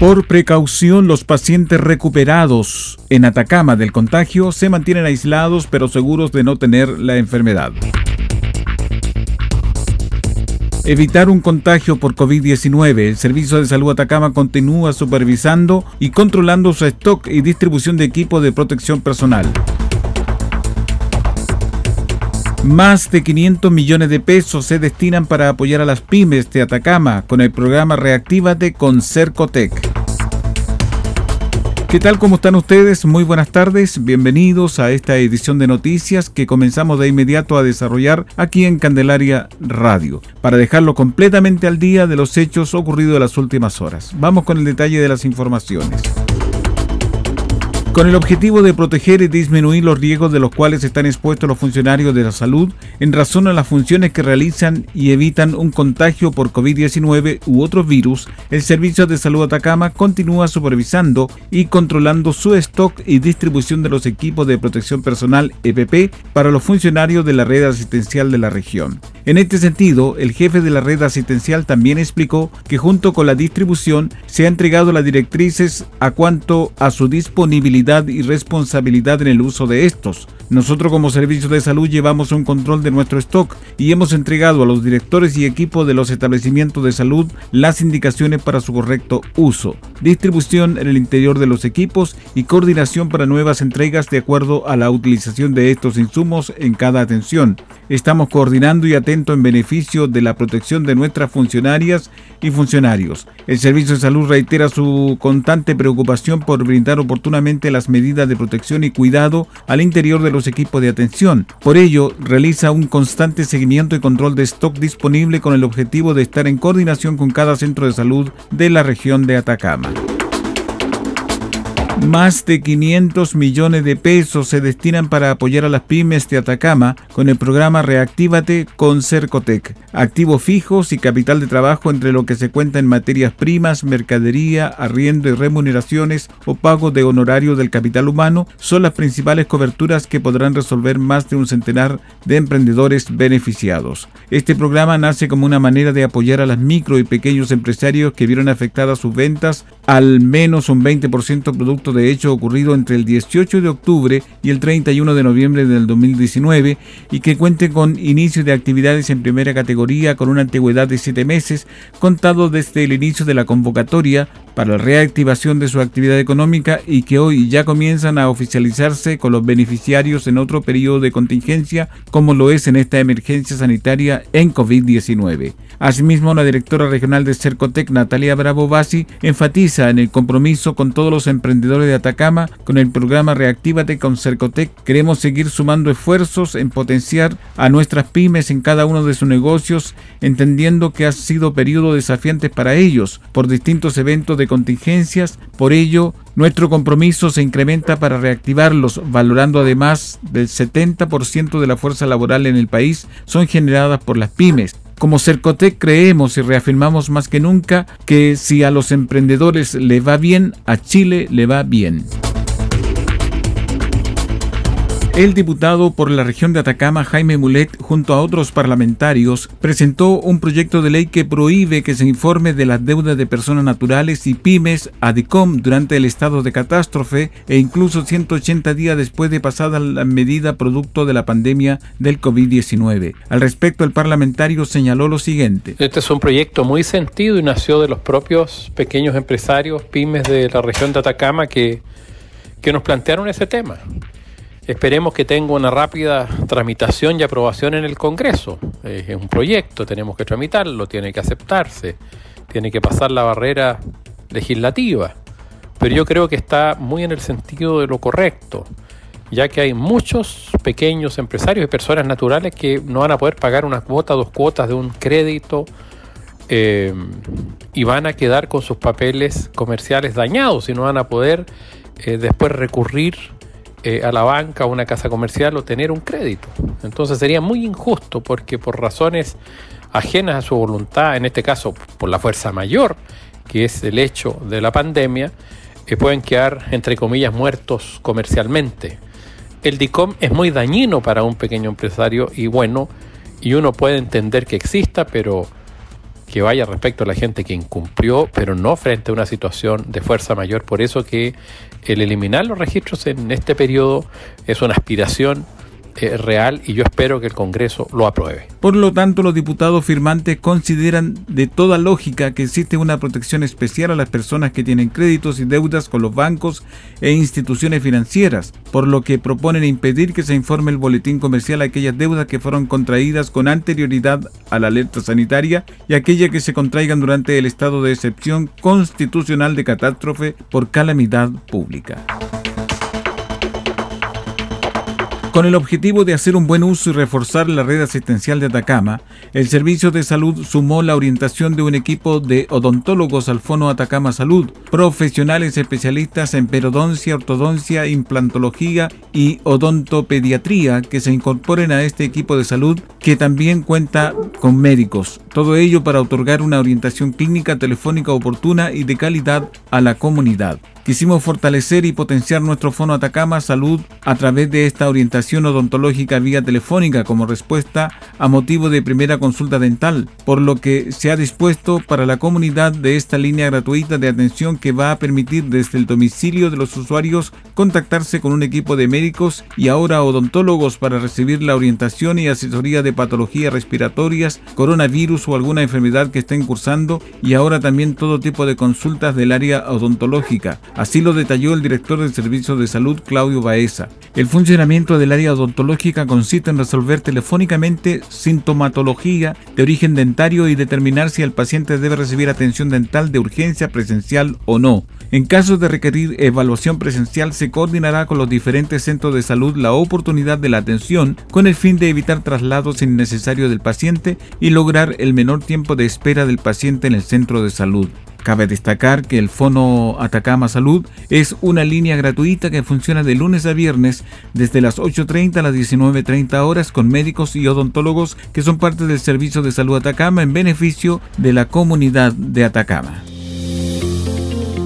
Por precaución, los pacientes recuperados en Atacama del contagio se mantienen aislados pero seguros de no tener la enfermedad. Evitar un contagio por COVID-19. El Servicio de Salud Atacama continúa supervisando y controlando su stock y distribución de equipos de protección personal. Más de 500 millones de pesos se destinan para apoyar a las pymes de Atacama con el programa Reactívate con Cercotec. ¿Qué tal? ¿Cómo están ustedes? Muy buenas tardes. Bienvenidos a esta edición de noticias que comenzamos de inmediato a desarrollar aquí en Candelaria Radio, para dejarlo completamente al día de los hechos ocurridos en las últimas horas. Vamos con el detalle de las informaciones. Con el objetivo de proteger y disminuir los riesgos de los cuales están expuestos los funcionarios de la salud en razón a las funciones que realizan y evitan un contagio por COVID-19 u otros virus, el Servicio de Salud Atacama continúa supervisando y controlando su stock y distribución de los equipos de protección personal EPP para los funcionarios de la red asistencial de la región. En este sentido, el jefe de la red asistencial también explicó que junto con la distribución se ha entregado las directrices a cuanto a su disponibilidad y responsabilidad en el uso de estos. Nosotros como servicio de salud llevamos un control de nuestro stock y hemos entregado a los directores y equipos de los establecimientos de salud las indicaciones para su correcto uso, distribución en el interior de los equipos y coordinación para nuevas entregas de acuerdo a la utilización de estos insumos en cada atención. Estamos coordinando y en beneficio de la protección de nuestras funcionarias y funcionarios. El Servicio de Salud reitera su constante preocupación por brindar oportunamente las medidas de protección y cuidado al interior de los equipos de atención. Por ello, realiza un constante seguimiento y control de stock disponible con el objetivo de estar en coordinación con cada centro de salud de la región de Atacama. Más de 500 millones de pesos se destinan para apoyar a las pymes de Atacama con el programa Reactívate con Cercotec. Activos fijos y capital de trabajo entre lo que se cuenta en materias primas, mercadería, arriendo y remuneraciones o pago de honorario del capital humano son las principales coberturas que podrán resolver más de un centenar de emprendedores beneficiados. Este programa nace como una manera de apoyar a las micro y pequeños empresarios que vieron afectadas sus ventas al menos un 20% producto de hecho ocurrido entre el 18 de octubre y el 31 de noviembre del 2019 y que cuente con inicio de actividades en primera categoría con una antigüedad de 7 meses, contado desde el inicio de la convocatoria para la reactivación de su actividad económica y que hoy ya comienzan a oficializarse con los beneficiarios en otro periodo de contingencia como lo es en esta emergencia sanitaria en COVID-19. Asimismo, la directora regional de Cercotec, Natalia Bravo Basi, enfatiza en el compromiso con todos los emprendedores de Atacama, con el programa Reactívate con Cercotec, queremos seguir sumando esfuerzos en potenciar a nuestras pymes en cada uno de sus negocios, entendiendo que ha sido periodo desafiante para ellos por distintos eventos de contingencias. Por ello, nuestro compromiso se incrementa para reactivarlos, valorando además del 70% de la fuerza laboral en el país son generadas por las pymes. Como Cercotec creemos y reafirmamos más que nunca que si a los emprendedores le va bien, a Chile le va bien. El diputado por la región de Atacama, Jaime Mulet, junto a otros parlamentarios, presentó un proyecto de ley que prohíbe que se informe de las deudas de personas naturales y pymes a DICOM durante el estado de catástrofe e incluso 180 días después de pasada la medida producto de la pandemia del COVID-19. Al respecto, el parlamentario señaló lo siguiente. Este es un proyecto muy sentido y nació de los propios pequeños empresarios, pymes de la región de Atacama que, que nos plantearon ese tema. Esperemos que tenga una rápida tramitación y aprobación en el Congreso. Es un proyecto, tenemos que tramitarlo, tiene que aceptarse, tiene que pasar la barrera legislativa. Pero yo creo que está muy en el sentido de lo correcto, ya que hay muchos pequeños empresarios y personas naturales que no van a poder pagar una cuota, dos cuotas de un crédito eh, y van a quedar con sus papeles comerciales dañados y no van a poder eh, después recurrir eh, a la banca, a una casa comercial o tener un crédito. Entonces sería muy injusto porque por razones ajenas a su voluntad, en este caso por la fuerza mayor, que es el hecho de la pandemia, eh, pueden quedar, entre comillas, muertos comercialmente. El DICOM es muy dañino para un pequeño empresario y bueno, y uno puede entender que exista, pero que vaya respecto a la gente que incumplió, pero no frente a una situación de fuerza mayor. Por eso que el eliminar los registros en este periodo es una aspiración eh, real y yo espero que el Congreso lo apruebe. Por lo tanto, los diputados firmantes consideran de toda lógica que existe una protección especial a las personas que tienen créditos y deudas con los bancos e instituciones financieras, por lo que proponen impedir que se informe el boletín comercial a aquellas deudas que fueron contraídas con anterioridad a la alerta sanitaria y aquellas que se contraigan durante el estado de excepción constitucional de catástrofe por calamidad pública. Con el objetivo de hacer un buen uso y reforzar la red asistencial de Atacama, el Servicio de Salud sumó la orientación de un equipo de odontólogos al Fono Atacama Salud, profesionales especialistas en periodoncia, ortodoncia, implantología y odontopediatría que se incorporen a este equipo de salud que también cuenta con médicos. Todo ello para otorgar una orientación clínica telefónica oportuna y de calidad a la comunidad. Quisimos fortalecer y potenciar nuestro Fono Atacama Salud a través de esta orientación odontológica vía telefónica como respuesta a motivo de primera consulta dental, por lo que se ha dispuesto para la comunidad de esta línea gratuita de atención que va a permitir desde el domicilio de los usuarios contactarse con un equipo de médicos y ahora odontólogos para recibir la orientación y asesoría de patologías respiratorias, coronavirus alguna enfermedad que estén cursando y ahora también todo tipo de consultas del área odontológica Así lo detalló el director del Servicio de Salud, Claudio Baeza. El funcionamiento del área odontológica consiste en resolver telefónicamente sintomatología de origen dentario y determinar si el paciente debe recibir atención dental de urgencia presencial o no. En caso de requerir evaluación presencial, se coordinará con los diferentes centros de salud la oportunidad de la atención con el fin de evitar traslados innecesarios del paciente y lograr el menor tiempo de espera del paciente en el centro de salud. Cabe destacar que el Fono Atacama Salud es una línea gratuita que funciona de lunes a viernes desde las 8.30 a las 19.30 horas con médicos y odontólogos que son parte del Servicio de Salud Atacama en beneficio de la comunidad de Atacama.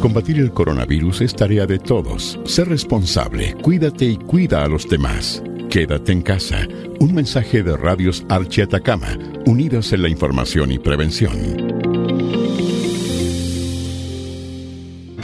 Combatir el coronavirus es tarea de todos. Sé responsable, cuídate y cuida a los demás. Quédate en casa. Un mensaje de Radios Archi Atacama, unidos en la información y prevención.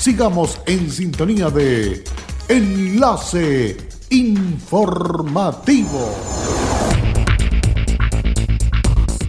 sigamos en sintonía de Enlace Informativo.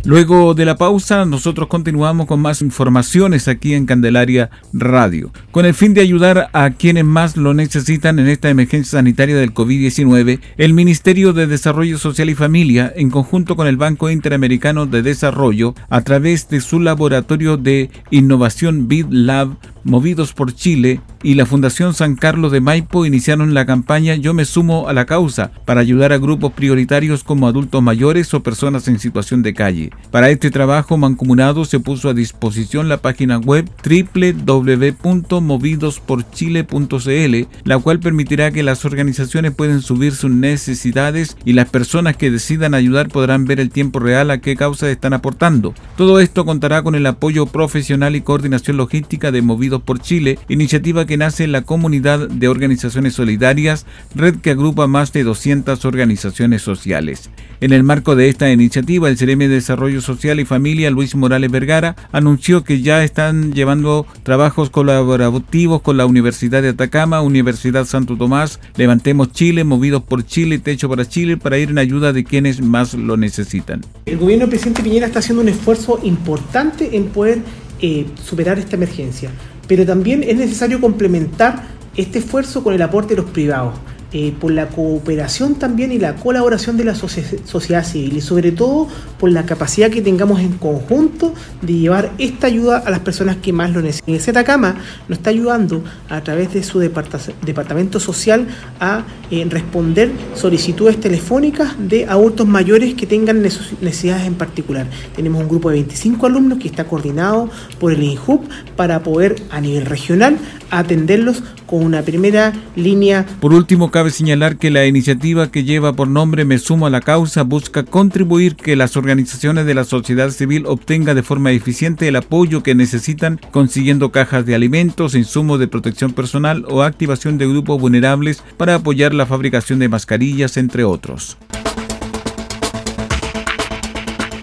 Luego de la pausa, nosotros continuamos con más informaciones aquí en Candelaria Radio, con el fin de ayudar a quienes más lo necesitan en esta emergencia sanitaria del COVID-19. El Ministerio de Desarrollo Social y Familia, en conjunto con el Banco Interamericano de Desarrollo, a través de su laboratorio de innovación BidLab, movidos por Chile, y la Fundación San Carlos de Maipo iniciaron la campaña Yo me sumo a la causa para ayudar a grupos prioritarios como adultos mayores o personas en situación de calle. Para este trabajo mancomunado se puso a disposición la página web www.movidosporchile.cl, la cual permitirá que las organizaciones puedan subir sus necesidades y las personas que decidan ayudar podrán ver el tiempo real a qué causas están aportando. Todo esto contará con el apoyo profesional y coordinación logística de Movidos por Chile, iniciativa que nace en la comunidad de organizaciones solidarias, red que agrupa más de 200 organizaciones sociales. En el marco de esta iniciativa, el CRM de Desarrollo Social y Familia, Luis Morales Vergara, anunció que ya están llevando trabajos colaborativos con la Universidad de Atacama, Universidad Santo Tomás, Levantemos Chile, Movidos por Chile, Techo para Chile, para ir en ayuda de quienes más lo necesitan. El gobierno del presidente Piñera está haciendo un esfuerzo importante en poder eh, superar esta emergencia, pero también es necesario complementar este esfuerzo con el aporte de los privados. Eh, por la cooperación también y la colaboración de la sociedad civil y sobre todo por la capacidad que tengamos en conjunto de llevar esta ayuda a las personas que más lo necesitan. El Zetacama nos está ayudando a través de su departamento social a eh, responder solicitudes telefónicas de adultos mayores que tengan necesidades en particular. Tenemos un grupo de 25 alumnos que está coordinado por el INJUP para poder a nivel regional atenderlos con una primera línea. Por último, cabe señalar que la iniciativa que lleva por nombre Me Sumo a la Causa busca contribuir que las organizaciones de la sociedad civil obtengan de forma eficiente el apoyo que necesitan consiguiendo cajas de alimentos, insumos de protección personal o activación de grupos vulnerables para apoyar la fabricación de mascarillas, entre otros.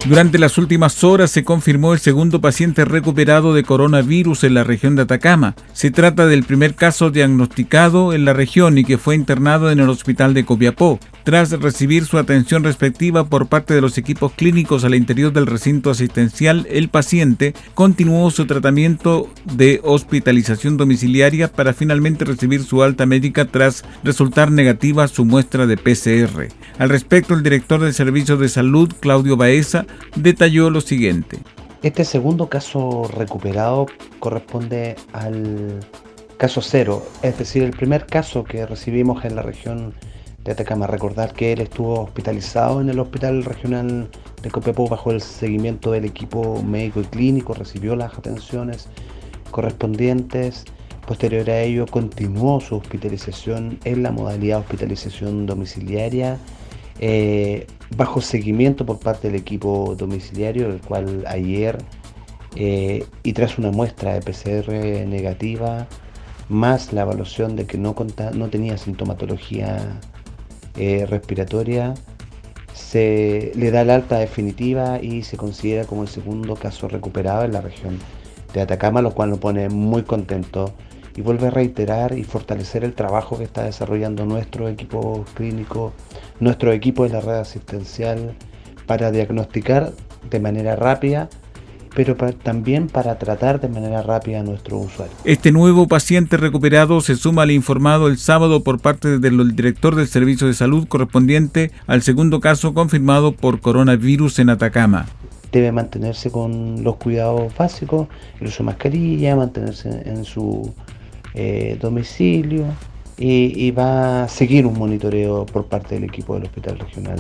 Durante las últimas horas se confirmó el segundo paciente recuperado de coronavirus en la región de Atacama. Se trata del primer caso diagnosticado en la región y que fue internado en el hospital de Copiapó. Tras recibir su atención respectiva por parte de los equipos clínicos al interior del recinto asistencial, el paciente continuó su tratamiento de hospitalización domiciliaria para finalmente recibir su alta médica tras resultar negativa su muestra de PCR. Al respecto, el director del Servicio de Salud, Claudio Baeza, detalló lo siguiente. Este segundo caso recuperado corresponde al caso cero, es decir, el primer caso que recibimos en la región de Atacama. Recordar que él estuvo hospitalizado en el Hospital Regional de Copiapó bajo el seguimiento del equipo médico y clínico, recibió las atenciones correspondientes. Posterior a ello, continuó su hospitalización en la modalidad hospitalización domiciliaria, eh, bajo seguimiento por parte del equipo domiciliario, el cual ayer, eh, y tras una muestra de PCR negativa, más la evaluación de que no, no tenía sintomatología eh, respiratoria, se le da la alta definitiva y se considera como el segundo caso recuperado en la región de Atacama, lo cual nos pone muy contento y vuelve a reiterar y fortalecer el trabajo que está desarrollando nuestro equipo clínico, nuestro equipo de la red asistencial para diagnosticar de manera rápida pero también para tratar de manera rápida a nuestros usuarios. Este nuevo paciente recuperado se suma al informado el sábado por parte del director del Servicio de Salud correspondiente al segundo caso confirmado por coronavirus en Atacama. Debe mantenerse con los cuidados básicos, el uso de mascarilla, mantenerse en su eh, domicilio y, y va a seguir un monitoreo por parte del equipo del Hospital Regional.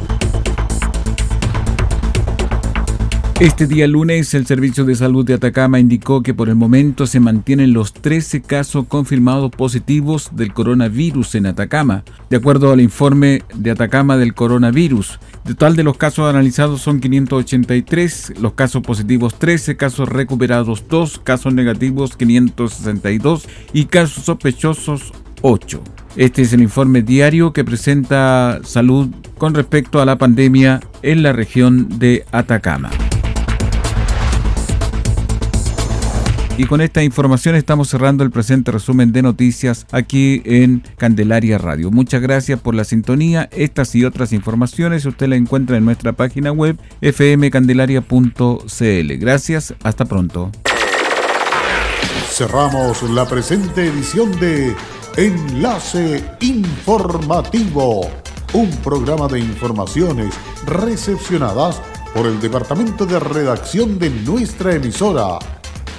Este día lunes, el Servicio de Salud de Atacama indicó que por el momento se mantienen los 13 casos confirmados positivos del coronavirus en Atacama, de acuerdo al informe de Atacama del coronavirus. Total de los casos analizados son 583, los casos positivos 13, casos recuperados 2, casos negativos 562 y casos sospechosos 8. Este es el informe diario que presenta salud con respecto a la pandemia en la región de Atacama. Y con esta información estamos cerrando el presente resumen de noticias aquí en Candelaria Radio. Muchas gracias por la sintonía. Estas y otras informaciones usted las encuentra en nuestra página web fmcandelaria.cl. Gracias, hasta pronto. Cerramos la presente edición de Enlace Informativo, un programa de informaciones recepcionadas por el Departamento de Redacción de nuestra emisora